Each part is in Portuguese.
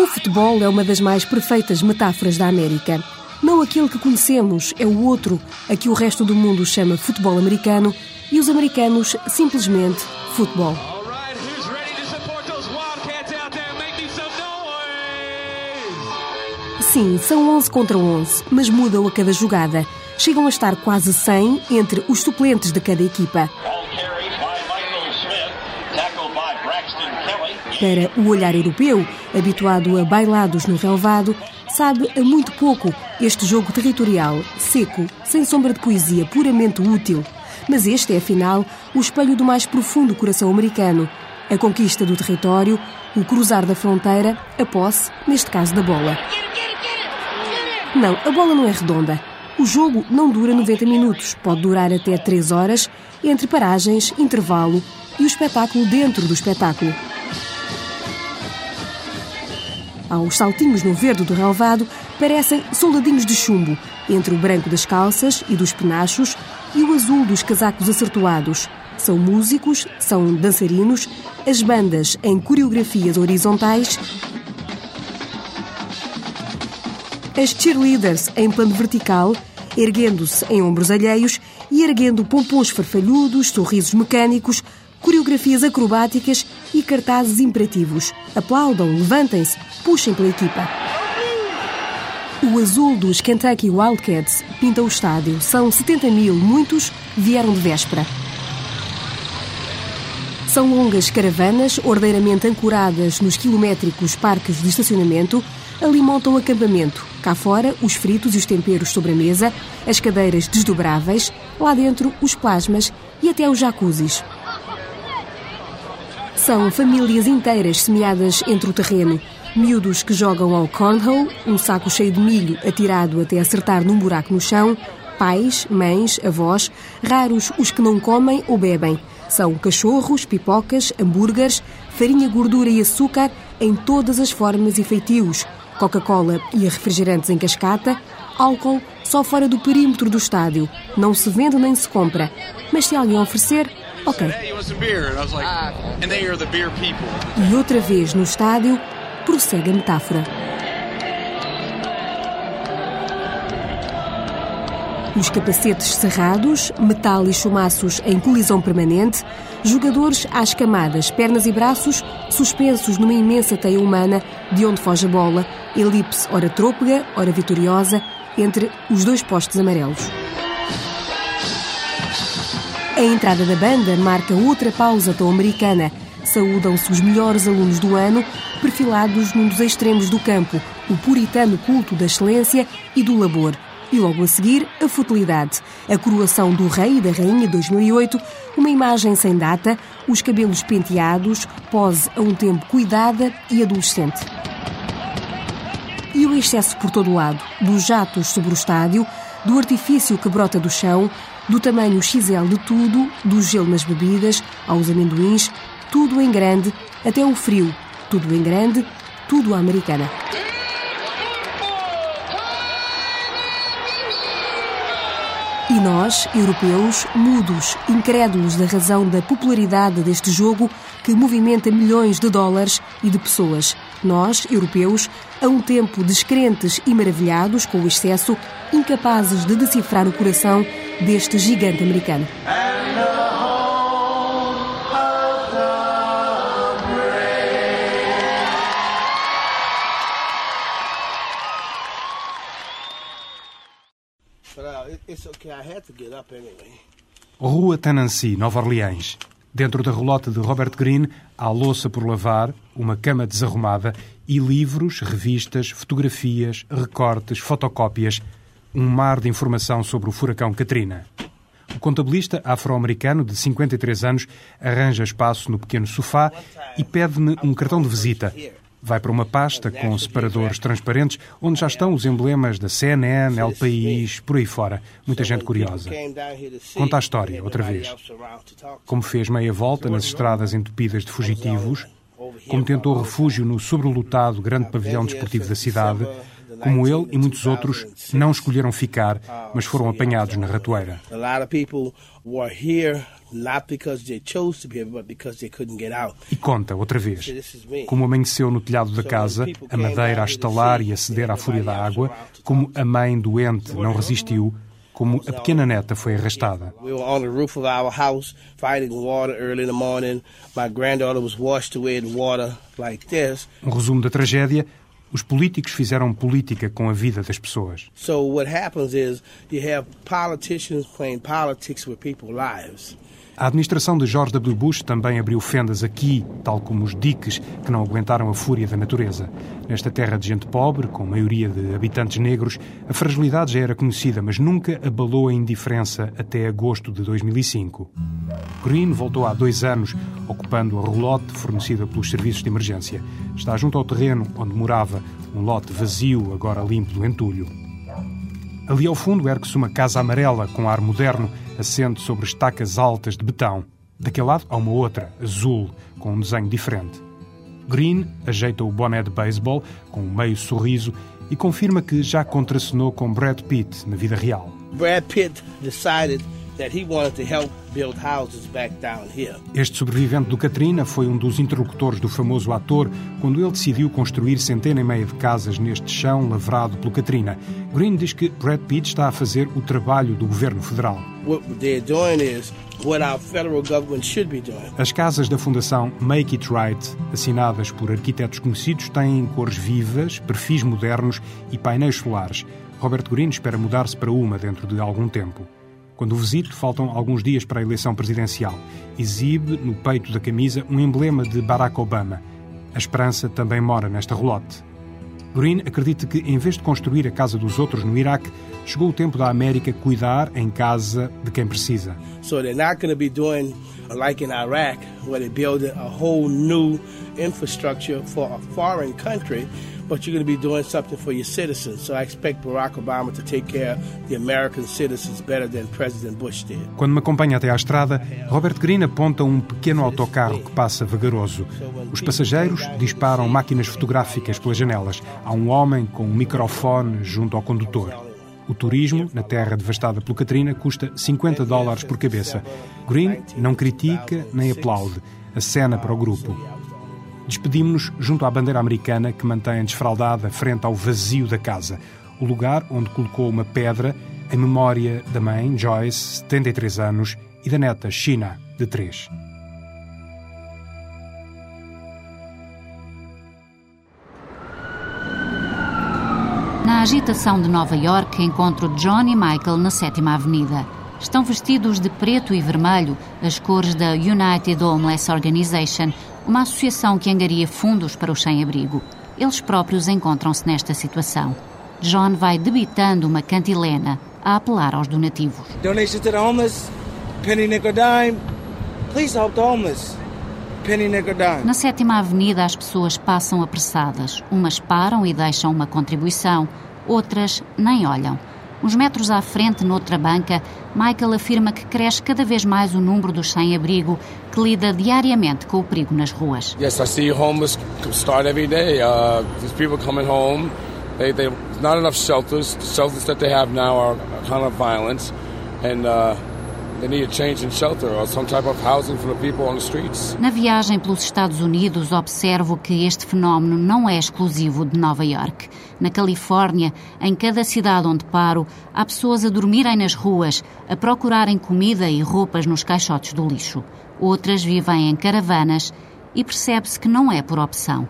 O futebol é uma das mais perfeitas metáforas da América. Não aquele que conhecemos, é o outro, a que o resto do mundo chama futebol americano e os americanos simplesmente futebol. Sim, são 11 contra 11, mas mudam a cada jogada. Chegam a estar quase 100 entre os suplentes de cada equipa. Para o olhar europeu, habituado a bailados no relvado, sabe a muito pouco este jogo territorial, seco, sem sombra de poesia, puramente útil. Mas este é, afinal, o espelho do mais profundo coração americano. A conquista do território, o cruzar da fronteira, a posse, neste caso da bola. Não, a bola não é redonda. O jogo não dura 90 minutos, pode durar até 3 horas, entre paragens, intervalo e o espetáculo dentro do espetáculo. Aos saltinhos no verde do relvado parecem soldadinhos de chumbo, entre o branco das calças e dos penachos e o azul dos casacos acertoados. São músicos, são dançarinos, as bandas em coreografias horizontais, as cheerleaders em plano vertical, erguendo-se em ombros alheios e erguendo pompons farfalhudos, sorrisos mecânicos, coreografias acrobáticas e cartazes imperativos. Aplaudam, levantem-se, puxem pela equipa. O azul dos Kentucky Wildcats pinta o estádio. São 70 mil, muitos vieram de véspera. São longas caravanas, ordeiramente ancoradas nos quilométricos parques de estacionamento, ali montam acampamento. Cá fora, os fritos e os temperos sobre a mesa, as cadeiras desdobráveis, lá dentro, os plasmas e até os jacuzzis. São famílias inteiras semeadas entre o terreno. Miúdos que jogam ao cornhole, um saco cheio de milho atirado até acertar num buraco no chão. Pais, mães, avós, raros os que não comem ou bebem. São cachorros, pipocas, hambúrgueres, farinha, gordura e açúcar em todas as formas e feitios. Coca-Cola e refrigerantes em cascata, álcool só fora do perímetro do estádio. Não se vende nem se compra. Mas se alguém oferecer, Ok. E outra vez no estádio, prossegue a metáfora. Os capacetes cerrados, metal e chumaços em colisão permanente, jogadores às camadas, pernas e braços suspensos numa imensa teia humana de onde foge a bola, elipse ora trôpega, ora vitoriosa, entre os dois postes amarelos. A entrada da banda marca outra pausa tão americana. Saúdam-se os melhores alunos do ano, perfilados num dos extremos do campo, o puritano culto da excelência e do labor. E logo a seguir, a futilidade. A coroação do rei e da rainha 2008, uma imagem sem data, os cabelos penteados, pose a um tempo cuidada e adolescente. E o excesso por todo o lado, dos jatos sobre o estádio, do artifício que brota do chão, do tamanho XL de tudo, do gelo nas bebidas, aos amendoins, tudo em grande, até o frio, tudo em grande, tudo à americana. E nós, europeus, mudos, incrédulos da razão da popularidade deste jogo que movimenta milhões de dólares e de pessoas. Nós, europeus, a um tempo descrentes e maravilhados com o excesso, incapazes de decifrar o coração deste gigante americano. Rua Tanancy, Nova Orleans. Dentro da relota de Robert Greene há louça por lavar, uma cama desarrumada e livros, revistas, fotografias, recortes, fotocópias. Um mar de informação sobre o furacão Katrina. O contabilista afro-americano de 53 anos arranja espaço no pequeno sofá e pede-me um cartão de visita. Vai para uma pasta com separadores transparentes onde já estão os emblemas da CNN, El País, por aí fora. Muita gente curiosa. Conta a história, outra vez. Como fez meia volta nas estradas entupidas de fugitivos, como tentou refúgio no sobrelotado grande pavilhão desportivo da cidade, Como ele e muitos outros não escolheram ficar, mas foram apanhados na ratoeira. E conta, outra vez, como amanheceu no telhado da casa, a madeira a estalar e a ceder à fúria da água, como a mãe doente não resistiu, como a pequena neta foi arrastada. Um resumo da tragédia. Os políticos fizeram política com a vida das pessoas. So what happens is you have politicians playing politics with people's lives. A administração de George W. Bush também abriu fendas aqui, tal como os diques que não aguentaram a fúria da natureza. Nesta terra de gente pobre, com maioria de habitantes negros, a fragilidade já era conhecida, mas nunca abalou a indiferença até agosto de 2005. Green voltou há dois anos, ocupando a roulotte fornecida pelos serviços de emergência. Está junto ao terreno onde morava, um lote vazio, agora limpo do entulho. Ali ao fundo ergue-se uma casa amarela com ar moderno, assente sobre estacas altas de betão. Daquele lado há uma outra, azul, com um desenho diferente. Green ajeita o boné de beisebol com um meio sorriso e confirma que já contracenou com Brad Pitt na vida real. Brad Pitt decided este sobrevivente do Katrina foi um dos interlocutores do famoso ator quando ele decidiu construir centena e meia de casas neste chão lavrado pelo Katrina. Green diz que Brad Pitt está a fazer o trabalho do governo federal. As casas da Fundação Make It Right, assinadas por arquitetos conhecidos, têm cores vivas, perfis modernos e painéis solares. Robert Green espera mudar-se para uma dentro de algum tempo. Quando o visito, faltam alguns dias para a eleição presidencial. Exibe no peito da camisa um emblema de Barack Obama. A esperança também mora nesta relote. Green acredita que, em vez de construir a casa dos outros no Iraque, chegou o tempo da América cuidar em casa de quem precisa. So they're not going to be doing like in Iraq, where they build a whole new infrastructure for a foreign country but you're going to be doing something for your citizens. So I expect Barack Obama to take care of the American citizens better than President Bush did. Quando me acompanha até à estrada, Robert Greene aponta um pequeno autocarro que passa vagaroso. Os passageiros disparam máquinas fotográficas pelas janelas. Há um homem com um microfone junto ao condutor. O turismo, na terra devastada pelo Katrina, custa 50 dólares por cabeça. Green não critica nem aplaude. Acena para o grupo. Despedimos-nos junto à bandeira americana que mantém desfraldada frente ao vazio da casa, o lugar onde colocou uma pedra em memória da mãe, Joyce, 73 anos, e da neta, China, de 3. Na agitação de Nova York, encontro John e Michael na Sétima Avenida. Estão vestidos de preto e vermelho, as cores da United Homeless Organization, uma associação que angaria fundos para o sem-abrigo. Eles próprios encontram-se nesta situação. John vai debitando uma cantilena a apelar aos donativos. Donation to the homeless, penny nickel dime. Please help the homeless. Penny nickel dime. Na sétima avenida as pessoas passam apressadas. Umas param e deixam uma contribuição, outras nem olham. Uns metros à frente, noutra banca, Michael afirma que cresce cada vez mais o número dos sem-abrigo que lida diariamente com o perigo nas ruas. Yes, I see homeless start every day. Uh, these people coming home, they, they not enough shelters. The shelters that they have now are kind of and uh, na viagem pelos Estados Unidos, observo que este fenómeno não é exclusivo de Nova York. Na Califórnia, em cada cidade onde paro, há pessoas a dormirem nas ruas, a procurarem comida e roupas nos caixotes do lixo. Outras vivem em caravanas e percebe-se que não é por opção.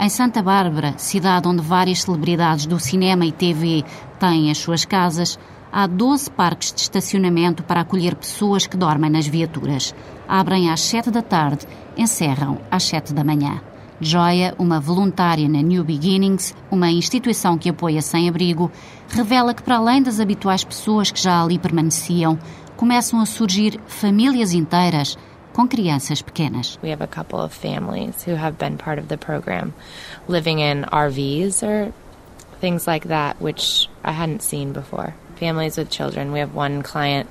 Em Santa Bárbara, cidade onde várias celebridades do cinema e TV têm as suas casas, há 12 parques de estacionamento para acolher pessoas que dormem nas viaturas. Abrem às 7 da tarde, encerram às 7 da manhã. Joia, uma voluntária na New Beginnings, uma instituição que apoia sem-abrigo, revela que, para além das habituais pessoas que já ali permaneciam, começam a surgir famílias inteiras com crianças pequenas. We have a couple of families who have been part of the program, living in RVs or things like that, which I hadn't seen before families with children. We have one client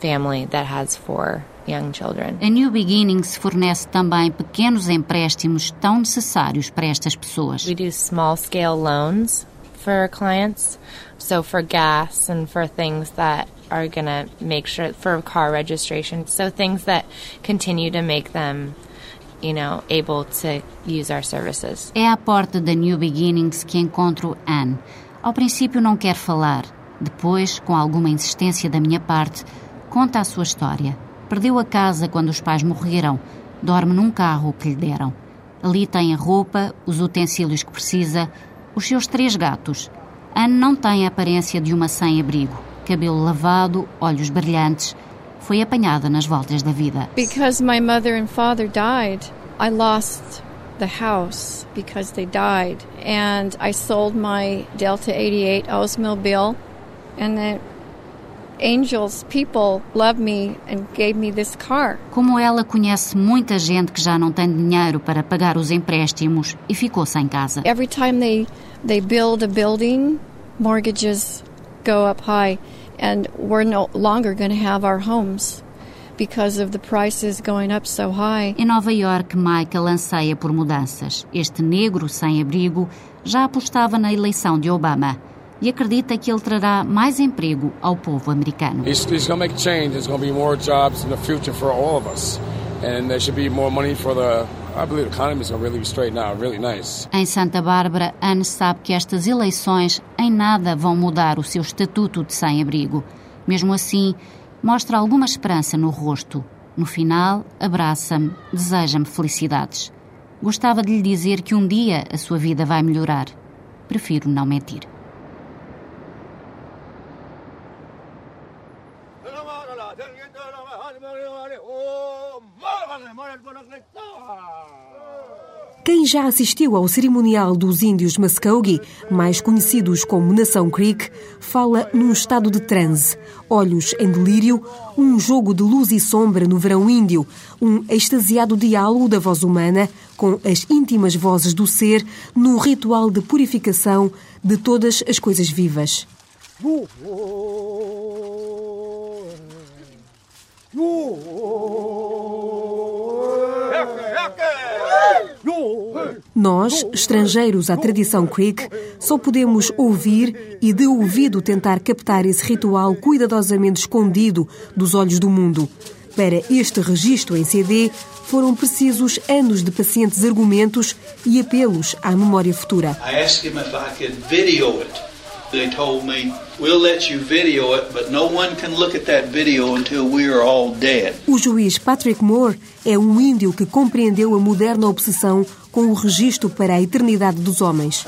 family that has four young children. A New Beginnings fornece também pequenos empréstimos tão necessários para estas pessoas. We do small scale loans for clients. So for gas and for things that are going to make sure for car registration. So things that continue to make them you know, able to use our services. É à porta da New Beginnings que encontro Anne. Ao princípio não quer falar. Depois, com alguma insistência da minha parte, conta a sua história. Perdeu a casa quando os pais morreram. Dorme num carro que lhe deram. Ali tem a roupa, os utensílios que precisa, os seus três gatos. Anne não tem a aparência de uma sem-abrigo. Cabelo lavado, olhos brilhantes, foi apanhada nas voltas da vida. Because my mother and father died, I lost the house because they died and I sold my Delta 88 Oldsmobile Como ela conhece muita gente que já não tem dinheiro para pagar os empréstimos e ficou sem casa. Every time they they build a building, mortgages go up high and we're no longer going to have our homes because of the prices going up so high. Em Nova York, Michael anseia por mudanças. Este negro sem abrigo já apostava na eleição de Obama e acredita que ele trará mais emprego ao povo americano. He's, he's going to make change. There's going to be more jobs in the future for all of us, and there should be more money for the I believe the economy is going to really straighten out, really nice. Em Santa Bárbara, Anne sabe que estas eleições em nada vão mudar o seu estatuto de sem-abrigo. Mesmo assim, mostra alguma esperança no rosto. No final, abraça-me, deseja-me felicidades. Gostava de lhe dizer que um dia a sua vida vai melhorar. Prefiro não mentir. Quem já assistiu ao cerimonial dos índios Muskogee, mais conhecidos como Nação Creek, fala num estado de transe, olhos em delírio, um jogo de luz e sombra no verão índio, um extasiado diálogo da voz humana com as íntimas vozes do ser no ritual de purificação de todas as coisas vivas. Nós, estrangeiros à tradição Creek, só podemos ouvir e de ouvido tentar captar esse ritual cuidadosamente escondido dos olhos do mundo. Para este registro em CD, foram precisos anos de pacientes argumentos e apelos à memória futura. I asked him if I could video it. They told me, we'll let you video it, but no one can look at that video until we are all dead. O juiz Patrick Moore é um índio que compreendeu a moderna obsessão com o registro para a eternidade dos homens.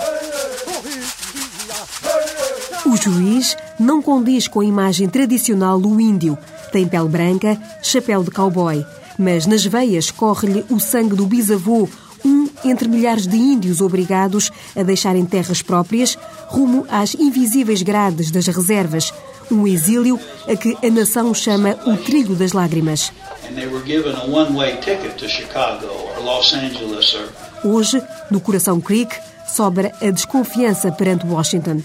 O juiz não condiz com a imagem tradicional do índio. Tem pele branca, chapéu de cowboy, mas nas veias corre-lhe o sangue do bisavô, um entre milhares de índios obrigados a deixarem terras próprias rumo às invisíveis grades das reservas, um exílio a que a nação chama o Trilho das Lágrimas. Hoje, no Coração Creek, sobra a desconfiança perante Washington.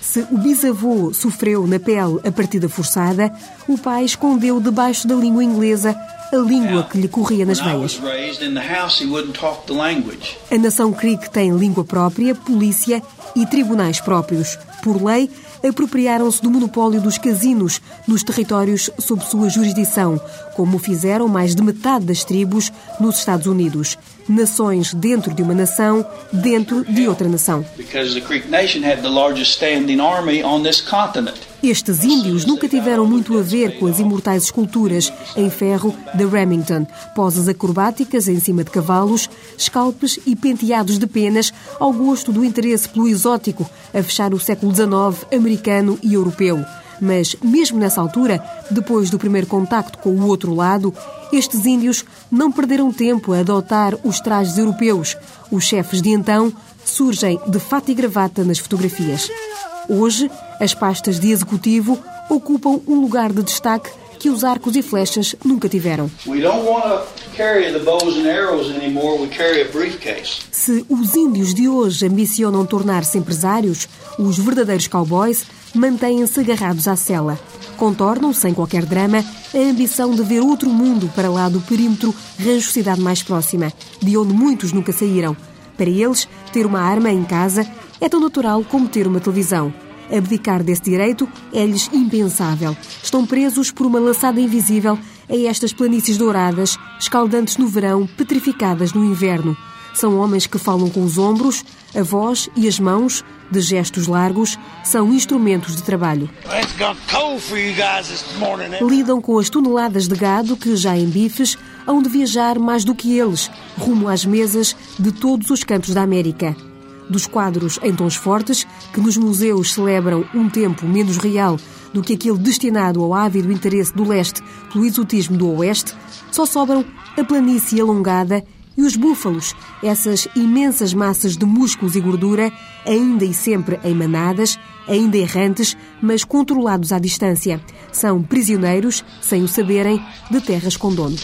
Se o bisavô sofreu na pele a partida forçada, o pai escondeu debaixo da língua inglesa a língua que lhe corria nas veias. A nação Creek tem língua própria, polícia e tribunais próprios. Por lei, apropriaram-se do monopólio dos casinos nos territórios sob sua jurisdição, como fizeram mais de metade das tribos nos Estados Unidos. Nações dentro de uma nação, dentro de outra nação. Estes índios nunca tiveram muito a ver com as imortais esculturas em ferro de Remington, poses acrobáticas em cima de cavalos, scalpes e penteados de penas ao gosto do interesse pelo exótico a fechar o século XIX americano e europeu. Mas, mesmo nessa altura, depois do primeiro contacto com o outro lado, estes índios não perderam tempo a adotar os trajes europeus. Os chefes de então surgem de fato e gravata nas fotografias. Hoje, as pastas de executivo ocupam um lugar de destaque que os arcos e flechas nunca tiveram. Se os índios de hoje ambicionam tornar-se empresários, os verdadeiros cowboys mantêm-se agarrados à cela. Contornam, sem qualquer drama, a ambição de ver outro mundo para lá do perímetro rancho cidade mais próxima, de onde muitos nunca saíram. Para eles, ter uma arma em casa é tão natural como ter uma televisão. Abdicar desse direito é-lhes impensável. Estão presos por uma laçada invisível a estas planícies douradas, escaldantes no verão, petrificadas no inverno. São homens que falam com os ombros, a voz e as mãos, de gestos largos, são instrumentos de trabalho. Lidam com as toneladas de gado que, já em bifes, hão de viajar mais do que eles, rumo às mesas de todos os cantos da América. Dos quadros em tons fortes, que nos museus celebram um tempo menos real do que aquele destinado ao ávido interesse do leste pelo exotismo do oeste, só sobram a planície alongada e os búfalos, essas imensas massas de músculos e gordura, ainda e sempre em manadas, ainda errantes, mas controlados à distância. São prisioneiros, sem o saberem, de terras com dono.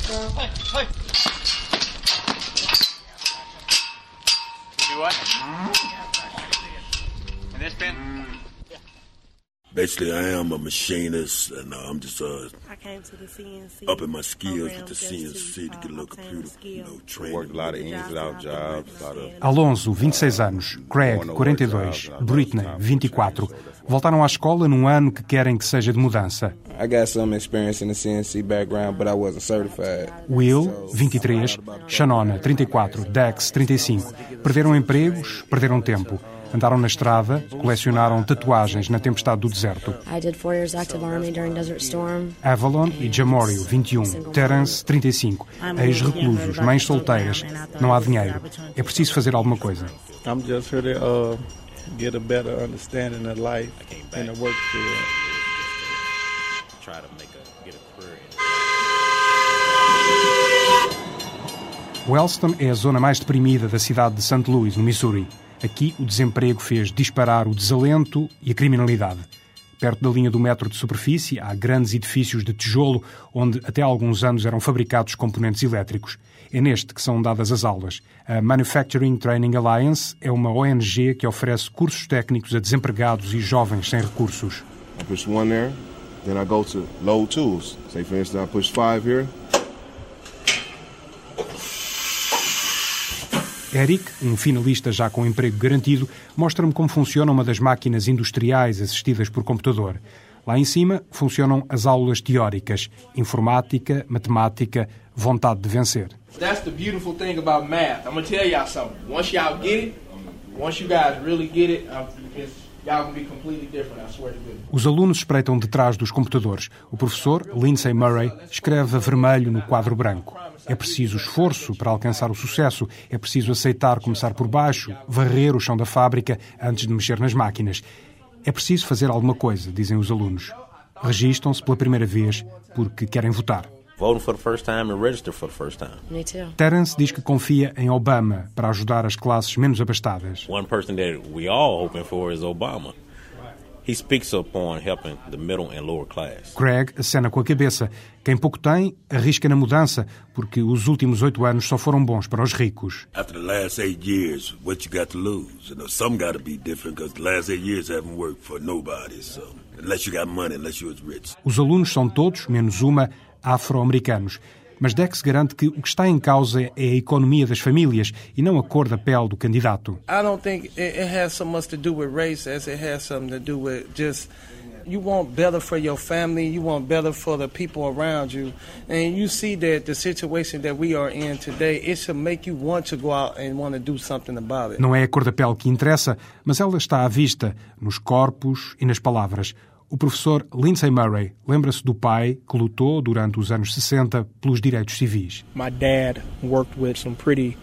Basically, I am a machinist, and uh, I'm just uh, up in my skills with the CNC to get a little computer, you know, training. Worked a lot of ins and out jobs, a lot of Alonso, 26 anos, Craig, 42, Britney, 24, voltaram à escola num ano que querem que seja de mudança. I got some experience in the CNC background, but I wasn't certified. Will, 23, Shanona, 34, Dex, 35. Perderam empregos, perderam tempo. Andaram na estrada, colecionaram tatuagens na tempestade do deserto. I did four years active army during Desert Storm. Avalon e Jamorio, 21. Terence, 35. Ex-reclusos, mães solteiras. Não há dinheiro. É preciso fazer alguma coisa. I'm just here to uh, get a better understanding of life in the work field. Try to make a get a career. Wellston é a zona mais deprimida da cidade de St. Louis, no Missouri. Aqui, o desemprego fez disparar o desalento e a criminalidade. Perto da linha do metro de superfície, há grandes edifícios de tijolo onde até há alguns anos eram fabricados componentes elétricos. É neste que são dadas as aulas. A Manufacturing Training Alliance é uma ONG que oferece cursos técnicos a desempregados e jovens sem recursos. I push one there, then I go to load tools. Say, for instance, I push five here. Eric, um finalista já com emprego garantido, mostra-me como funciona uma das máquinas industriais assistidas por computador. Lá em cima funcionam as aulas teóricas, informática, matemática, vontade de vencer. That's the beautiful thing about math. I'm gonna tell y'all something. Once y'all get it, once you guys really get it, it's, y'all gonna be completely different. I swear to goodness. Os alunos espreitam detrás dos computadores. O professor, Lindsay Murray, escreve a vermelho no quadro branco. É preciso esforço para alcançar o sucesso. É preciso aceitar começar por baixo, varrer o chão da fábrica antes de mexer nas máquinas. É preciso fazer alguma coisa, dizem os alunos. Registam-se pela primeira vez porque querem votar. Voting for the first time and register for the first time. Me too. Terence diz que confia em Obama para ajudar as classes menos abastadas. One person that we all hoping for is Obama. He speaks upon helping the middle and lower class. Craig acena com a cabeça. Quem pouco tem, arrisca na mudança, porque os últimos oito anos só foram bons para os ricos. After the last eight years, what you got to lose? You know, some got to be different because the last eight years haven't worked for nobody. So unless you got money, unless you was rich. Os alunos são todos, menos uma, afro-americanos. Mas Dex garante que o que está em causa é a economia das famílias e não a cor da pele do candidato. I don't think it, has so much to do with race as it has something to do with just you want better for your family, you want better for the people around you, and you see that the situation that we are in today, it should make you want to go out and want to do something about it. Não é a cor da pele que interessa, mas ela está à vista, nos corpos e nas palavras. O professor Lindsay Murray lembra-se do pai que lutou durante os anos 60 pelos direitos civis. My dad worked with some pretty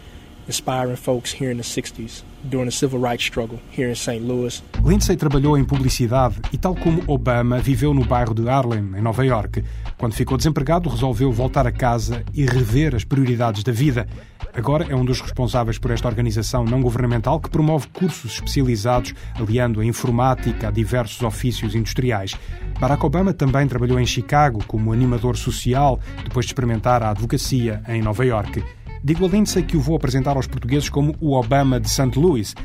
inspiring folks here in the 60s during the civil rights struggle here in St. Louis. Lindsay trabalhou em publicidade e, tal como Obama, viveu no bairro de Harlem, em Nova York. Quando ficou desempregado, resolveu voltar a casa e rever as prioridades da vida. Agora é um dos responsáveis por esta organização não governamental que promove cursos especializados aliando a informática a diversos ofícios industriais. Barack Obama também trabalhou em Chicago como animador social, depois de experimentar a advocacia em Nova York. Digo a Lindsay que o vou apresentar aos portugueses como o Obama de St. Louis.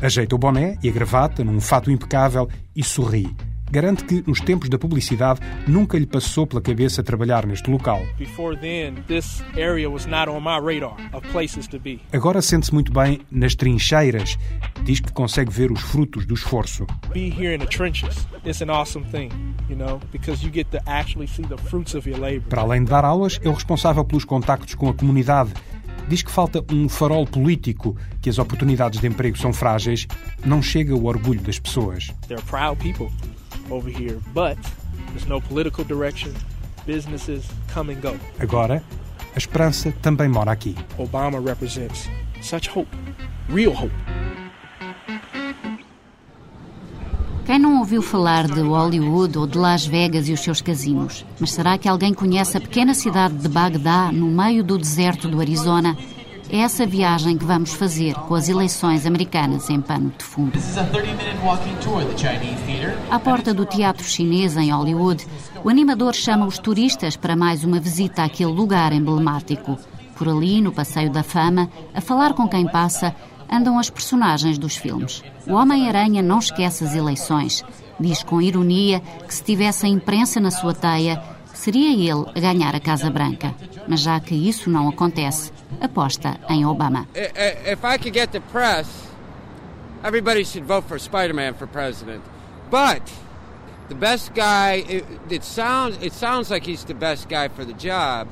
Ajeita o boné e a gravata num fato impecável e sorri. garante que, nos tempos da publicidade, nunca lhe passou pela cabeça trabalhar neste local. Agora sente-se muito bem nas trincheiras. Diz que consegue ver os frutos do esforço. Para além de dar aulas, é o responsável pelos contactos com a comunidade Diz que falta um farol político, que as oportunidades de emprego são frágeis, não chega o orgulho das pessoas. They're proud people over here, but there's no political direction. Businesses come and go. Agora, a esperança também mora aqui. Obama represents such hope, real hope. Ouviu falar de Hollywood ou de Las Vegas e os seus casinos? Mas será que alguém conhece a pequena cidade de Bagdá, no meio do deserto do Arizona? É essa viagem que vamos fazer com as eleições americanas em pano de fundo. À porta do teatro chinês em Hollywood, o animador chama os turistas para mais uma visita àquele lugar emblemático. Por ali, no Passeio da Fama, a falar com quem passa, andam as personagens dos filmes. O Homem-Aranha não esquece as eleições. Diz com ironia que se tivesse a imprensa na sua teia, seria ele a ganhar a Casa Branca. Mas já que isso não acontece, aposta em Obama. If I could get the press, everybody should vote for Spider-Man for president. But the best guy, it, it sounds it sounds like he's the best guy for the job.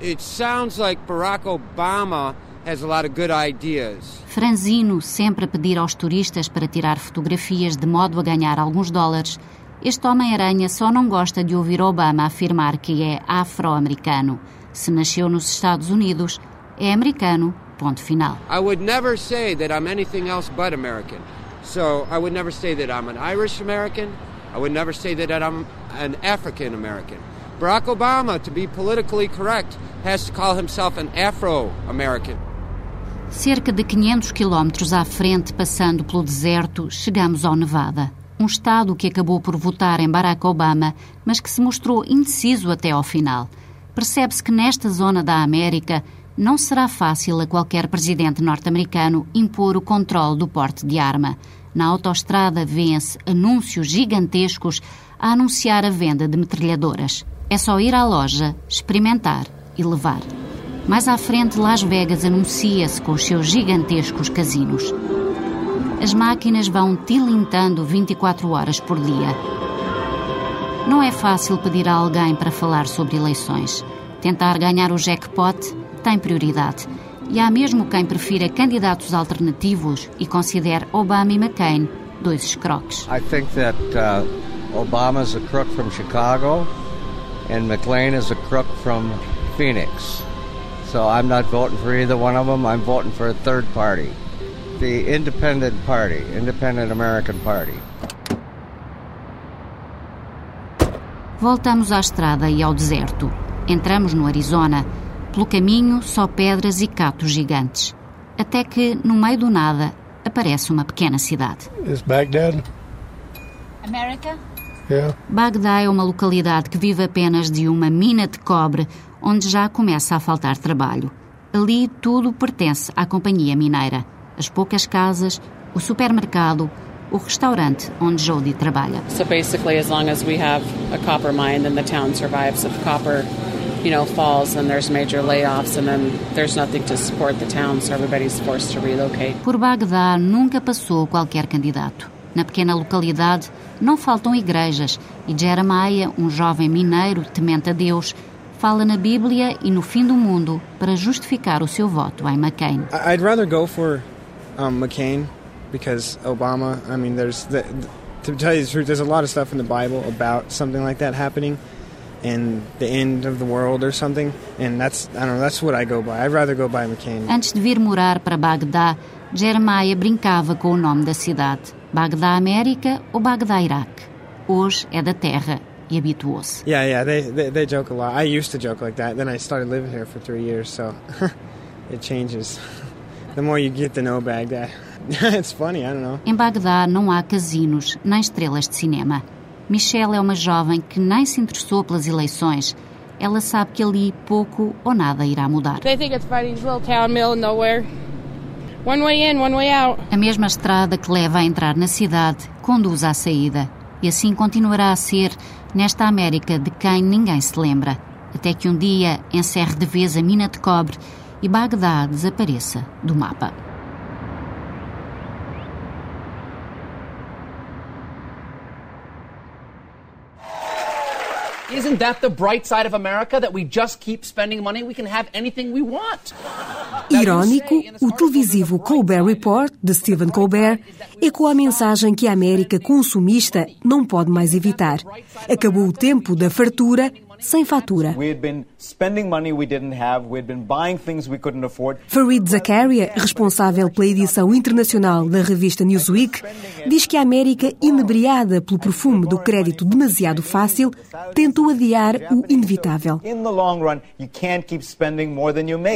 It sounds like Barack Obama has a lot of good ideas. Franzino, sempre a pedir aos turistas para tirar fotografias de modo a ganhar alguns dólares, este Homem-Aranha só não gosta de ouvir Obama afirmar que é afro-americano. Se nasceu nos Estados Unidos, é americano, ponto final. I would never say that I'm anything else but American. So I would never say that I'm an Irish American. I would never say that I'm an African American. Barack Obama, to be politically correct, has to call himself an Afro-American. Cerca de 500 quilómetros à frente, passando pelo deserto, chegamos ao Nevada. Um estado que acabou por votar em Barack Obama, mas que se mostrou indeciso até ao final. Percebe-se que nesta zona da América não será fácil a qualquer presidente norte-americano impor o controle do porte de arma. Na autoestrada vêem-se anúncios gigantescos a anunciar a venda de metralhadoras. É só ir à loja, experimentar e levar. Mais à frente, Las Vegas anuncia-se com os seus gigantescos casinos. As máquinas vão tilintando 24 horas por dia. Não é fácil pedir a alguém para falar sobre eleições. Tentar ganhar o jackpot tem prioridade. E há mesmo quem prefira candidatos alternativos e considere Obama e McCain dois escroques. I think that uh, Obama's a crook from Chicago and McLean is a crook from Phoenix. So I'm not voting for either one of them. I'm voting for a third party. The Independent Party, Independent American Party. Voltamos à estrada e ao deserto. Entramos no Arizona. Pelo caminho, só pedras e catos gigantes. Até que, no meio do nada, aparece uma pequena cidade. Is Baghdad? América? Yeah. Bagdá é uma localidade que vive apenas de uma mina de cobre, onde já começa a faltar trabalho. Ali tudo pertence à companhia mineira. As poucas casas, o supermercado, o restaurante onde Jody trabalha. So basically, as long as we have a copper mine, then the town survives. If copper, you know, falls, then there's major layoffs, and then there's nothing to support the town, so everybody's forced to relocate. Por Bagdá nunca passou qualquer candidato. Na pequena localidade não faltam igrejas e Jeremiah, um jovem mineiro temente a Deus, fala na Bíblia e no fim do mundo para justificar o seu voto em McCain. I'd rather go for um, McCain because Obama. I mean, there's the, to tell you the truth, there's a lot of stuff in the Bible about something like that happening, and the end of the world or something. And that's I don't know. That's what I go by. I'd rather go by McCain. Antes de vir morar para Bagdá, Jeremiah brincava com o nome da cidade: Bagdá América ou Bagdá Iraque. Hoje é da terra e habituou-se. Yeah, yeah. They, they they joke a lot. I used to joke like that. Then I started living here for three years, so it changes. The more you get to know Baghdad. It's funny, I don't know. Em Bagdá não há casinos nem estrelas de cinema. Michelle é uma jovem que nem se interessou pelas eleições. Ela sabe que ali pouco ou nada irá mudar. They think it's Friday's little town middle of nowhere. One way in, one way out. A mesma estrada que leva a entrar na cidade conduz à saída. E assim continuará a ser nesta América de quem ninguém se lembra, até que um dia encerre de vez a mina de cobre e Bagdá desapareça do mapa. Isn't that the bright side of America that we just keep spending money? We can have anything we want. Irónico, o televisivo Colbert Report, de Stephen Colbert, ecoa a mensagem que a América consumista não pode mais evitar. Acabou o tempo da fartura sem fatura. Farid Zakaria, responsável pela edição internacional da revista Newsweek, diz que a América, inebriada pelo perfume do crédito demasiado fácil, tentou adiar o inevitável.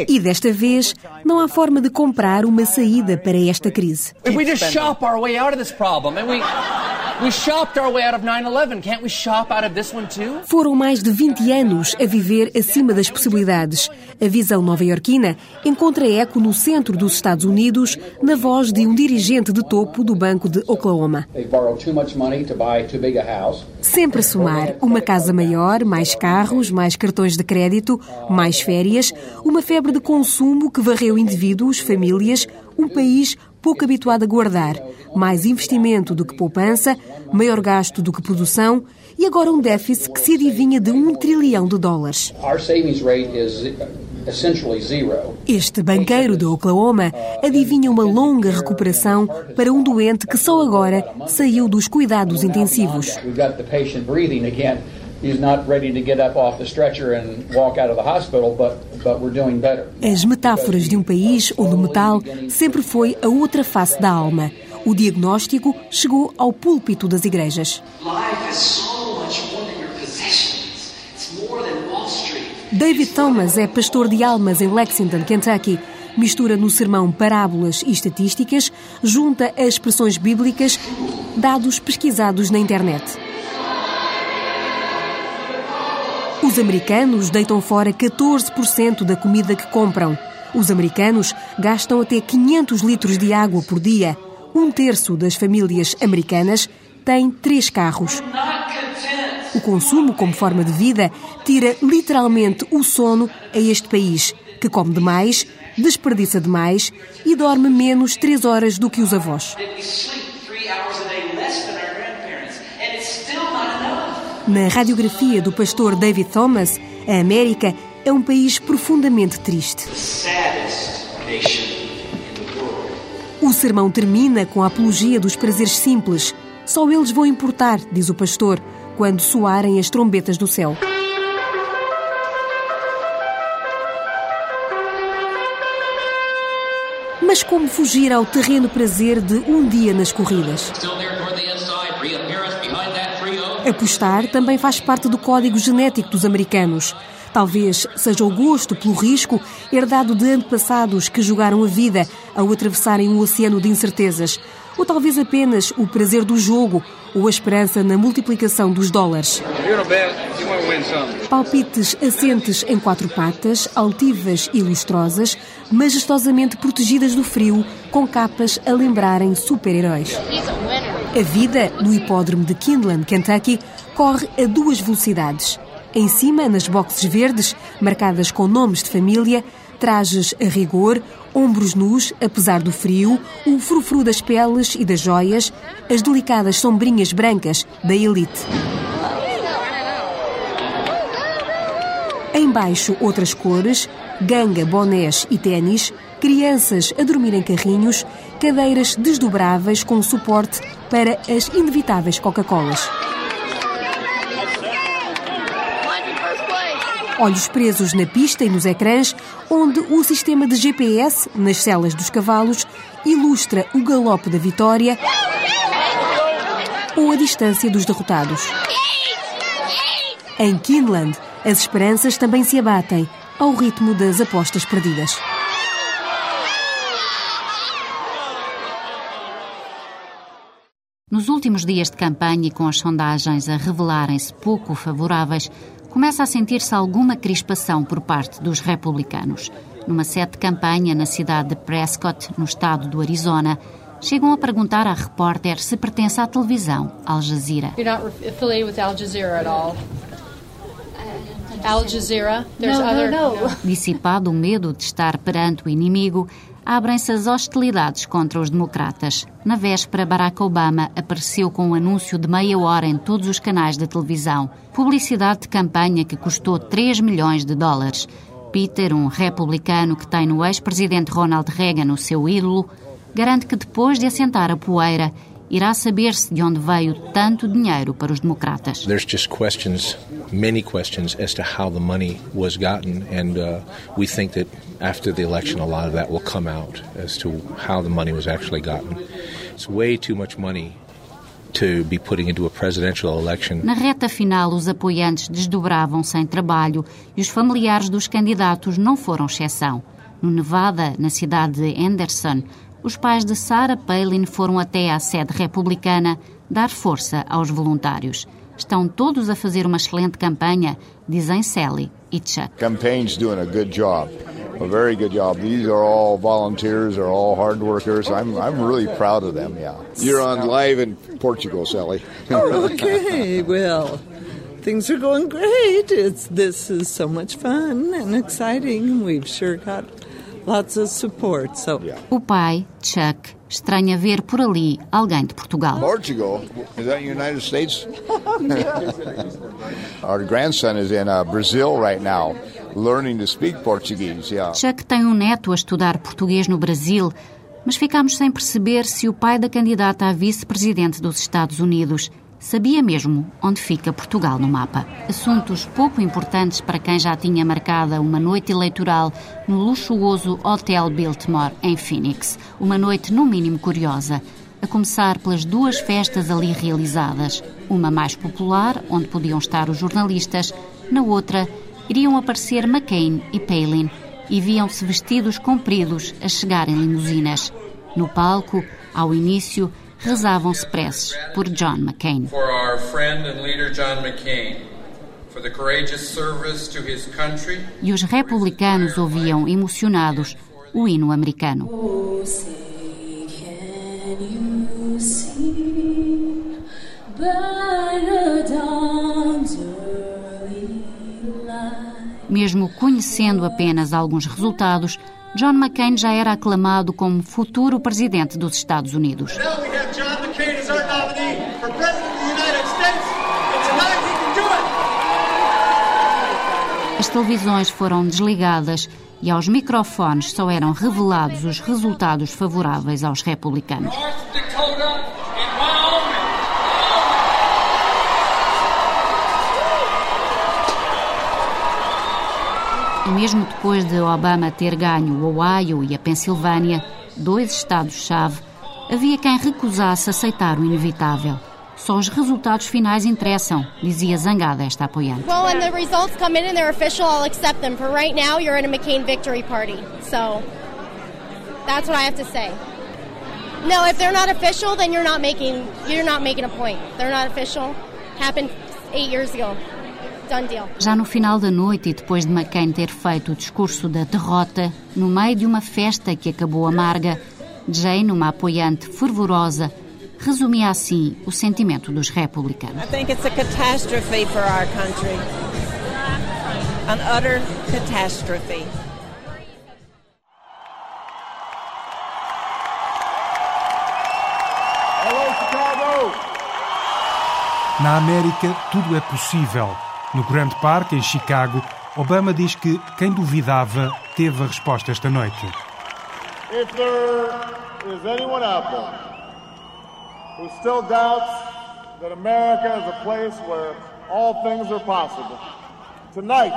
E desta vez, não há forma de comprar uma saída para esta crise. We just shop our way out of this problem and we we shopped our way out of 9/11. Can't we shop out of this one too? Foram mais de 20 anos a viver acima das possibilidades. A visão nova-iorquina encontra eco no centro dos Estados Unidos, na voz de um dirigente de topo do Banco de Oklahoma. Sempre a somar uma casa maior, mais carros, mais cartões de crédito, mais férias, uma febre de consumo que varreu indivíduos, famílias, um país pouco habituado a guardar, mais investimento do que poupança, maior gasto do que produção e agora um déficit que se adivinha de um trilhão de dólares. Este banqueiro de Oklahoma adivinha uma longa recuperação para um doente que só agora saiu dos cuidados intensivos. As metáforas de um país onde o metal sempre foi a outra face da alma. O diagnóstico chegou ao púlpito das igrejas. David Thomas é pastor de almas em Lexington, Kentucky. Mistura no sermão parábolas e estatísticas, junta as expressões bíblicas, dados pesquisados na internet. Os americanos deitam fora 14% da comida que compram. Os americanos gastam até 500 litros de água por dia. Um terço das famílias americanas tem três carros. O consumo como forma de vida tira literalmente o sono a este país, que come demais, desperdiça demais e dorme menos três horas do que os avós. Na radiografia do pastor David Thomas, a América é um país profundamente triste. O sermão termina com a apologia dos prazeres simples. Só eles vão importar, diz o pastor, quando soarem as trombetas do céu. Mas como fugir ao terreno prazer de um dia nas corridas? Apostar também faz parte do código genético dos americanos. Talvez seja o gosto pelo risco herdado de antepassados que jogaram a vida ao atravessarem um oceano de incertezas. Ou talvez apenas o prazer do jogo ou a esperança na multiplicação dos dólares. Palpites assentes em quatro patas, altivas e lustrosas, majestosamente protegidas do frio, com capas a lembrarem super-heróis. A vida no hipódromo de Kindland, Kentucky, corre a duas velocidades. Em cima, nas boxes verdes, marcadas com nomes de família, trajes a rigor, ombros nus, apesar do frio, o frufru das peles e das joias, as delicadas sombrinhas brancas da elite. Embaixo, outras cores, ganga, bonés e ténis, crianças a dormir em carrinhos, cadeiras desdobráveis com suporte para as inevitáveis Coca-Colas. Olhos presos na pista e nos ecrãs, onde o sistema de GPS, nas celas dos cavalos, ilustra o galope da vitória ou a distância dos derrotados. Em Kinland, as esperanças também se abatem ao ritmo das apostas perdidas. Nos últimos dias de campanha e com as sondagens a revelarem-se pouco favoráveis, começa a sentir-se alguma crispação por parte dos republicanos. Numa sede de campanha na cidade de Prescott, no estado do Arizona, chegam a perguntar à repórter se pertence à televisão Al Jazeera. You're not affiliated with Al Jazeera at all. Al Jazeera. There's No, no, other. no. Dissipado o medo de estar perante o inimigo, abrem-se as hostilidades contra os democratas. Na véspera, Barack Obama apareceu com um anúncio de meia hora em todos os canais de televisão. Publicidade de campanha que custou 3 milhões de dólares. Peter, um republicano que tem no ex-presidente Ronald Reagan o seu ídolo, garante que depois de assentar a poeira, irá saber-se de onde veio tanto dinheiro para os democratas. There's just questions, many questions, as to how the money was gotten, and uh, we think that after the election, a lot of that will come out as to how the money was actually gotten. It's way too much money to be putting into a presidential election. Na reta final, os apoiantes desdobravam sem trabalho e os familiares dos candidatos não foram exceção. No Nevada, na cidade de Anderson, os pais de Sarah Palin foram até à sede republicana dar força aos voluntários. Estão todos a fazer uma excelente campanha, dizem Sally e Chuck. Campaign's doing a good job, a very good job. These are all volunteers, are all hard workers. I'm I'm really proud of them. Yeah, you're on live in Portugal, Sally. okay, well, things are going great. It's this is so much fun and exciting. We've sure got lots of support. So O pai, Chuck, estranha ver por ali alguém de Portugal. Portugal is that United States? Our grandson is in uh, Brazil right now, learning to speak Portuguese. Yeah. Chuck tem um neto a estudar português no Brasil, mas ficámos sem perceber se o pai da candidata a vice-presidente dos Estados Unidos sabia mesmo onde fica Portugal no mapa. Assuntos pouco importantes para quem já tinha marcada uma noite eleitoral no luxuoso Hotel Biltmore, em Phoenix. Uma noite, no mínimo, curiosa. A começar pelas duas festas ali realizadas. Uma mais popular, onde podiam estar os jornalistas, na outra, iriam aparecer McCain e Palin e viam-se vestidos compridos a chegar em limusinas. No palco, ao início, rezavam-se preces por John McCain. For our friend and leader John McCain, for the courageous service to his country. E os republicanos ouviam emocionados o hino americano. Mesmo conhecendo apenas alguns resultados, John McCain já era aclamado como futuro presidente dos Estados Unidos. As televisões foram desligadas e aos microfones só eram revelados os resultados favoráveis aos republicanos. North Dakota and Wyoming. E mesmo depois de Obama ter ganho o Ohio e a Pensilvânia, dois estados-chave, havia quem recusasse aceitar o inevitável. Só os resultados finais interessam, dizia zangada esta apoiante. Well, when the results come in and they're official, I'll accept them. For right now, you're in a McCain victory party. So that's what I have to say. No, if they're not official, then you're not making you're not making a point. They're not official. Happened eight years ago. Já no final da noite e depois de McCain ter feito o discurso da derrota, no meio de uma festa que acabou amarga, Jane, uma apoiante fervorosa, resumia assim o sentimento dos republicanos. I think it's a catastrophe for our country. An utter catastrophe. Na América, tudo é possível. No Grand Park, em Chicago, Obama diz que quem duvidava teve a resposta esta noite. If there is anyone out there who still doubts that America is a place where all things are possible, tonight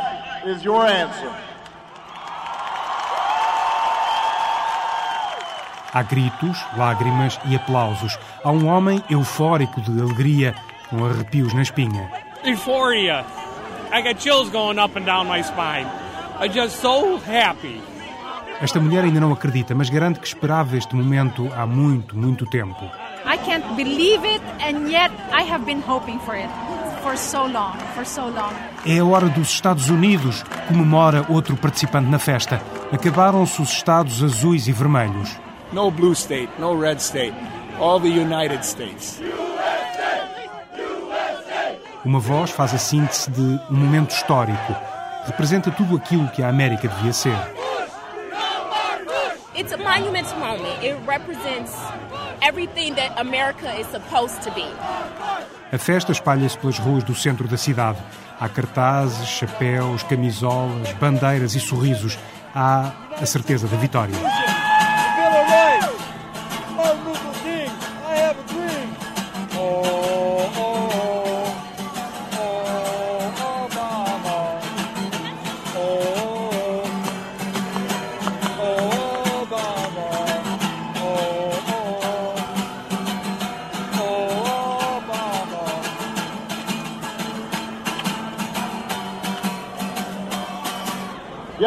is your answer. Há gritos, lágrimas e aplausos. Há um homem eufórico de alegria, com arrepios na espinha. Euphoria. I got chills going up and down my spine. I'm just so happy. Esta mulher ainda não acredita, mas garante que esperava este momento há muito, muito tempo. I can't believe it, and yet I have been hoping for it for so long, for so long. É a hora dos Estados Unidos, comemora outro participante na festa. Acabaram-se os Estados azuis e vermelhos. No blue state, no red state. All the United States. Uma voz faz a síntese de um momento histórico. Representa tudo aquilo que a América devia ser. It's a monumental moment. It represents everything that America is supposed to be. A festa espalha-se pelas ruas do centro da cidade. Há cartazes, chapéus, camisolas, bandeiras e sorrisos. Há a certeza da vitória.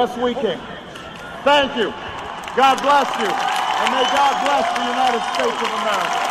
Yes, we can. Thank you. God bless you. And may God bless the United States of America.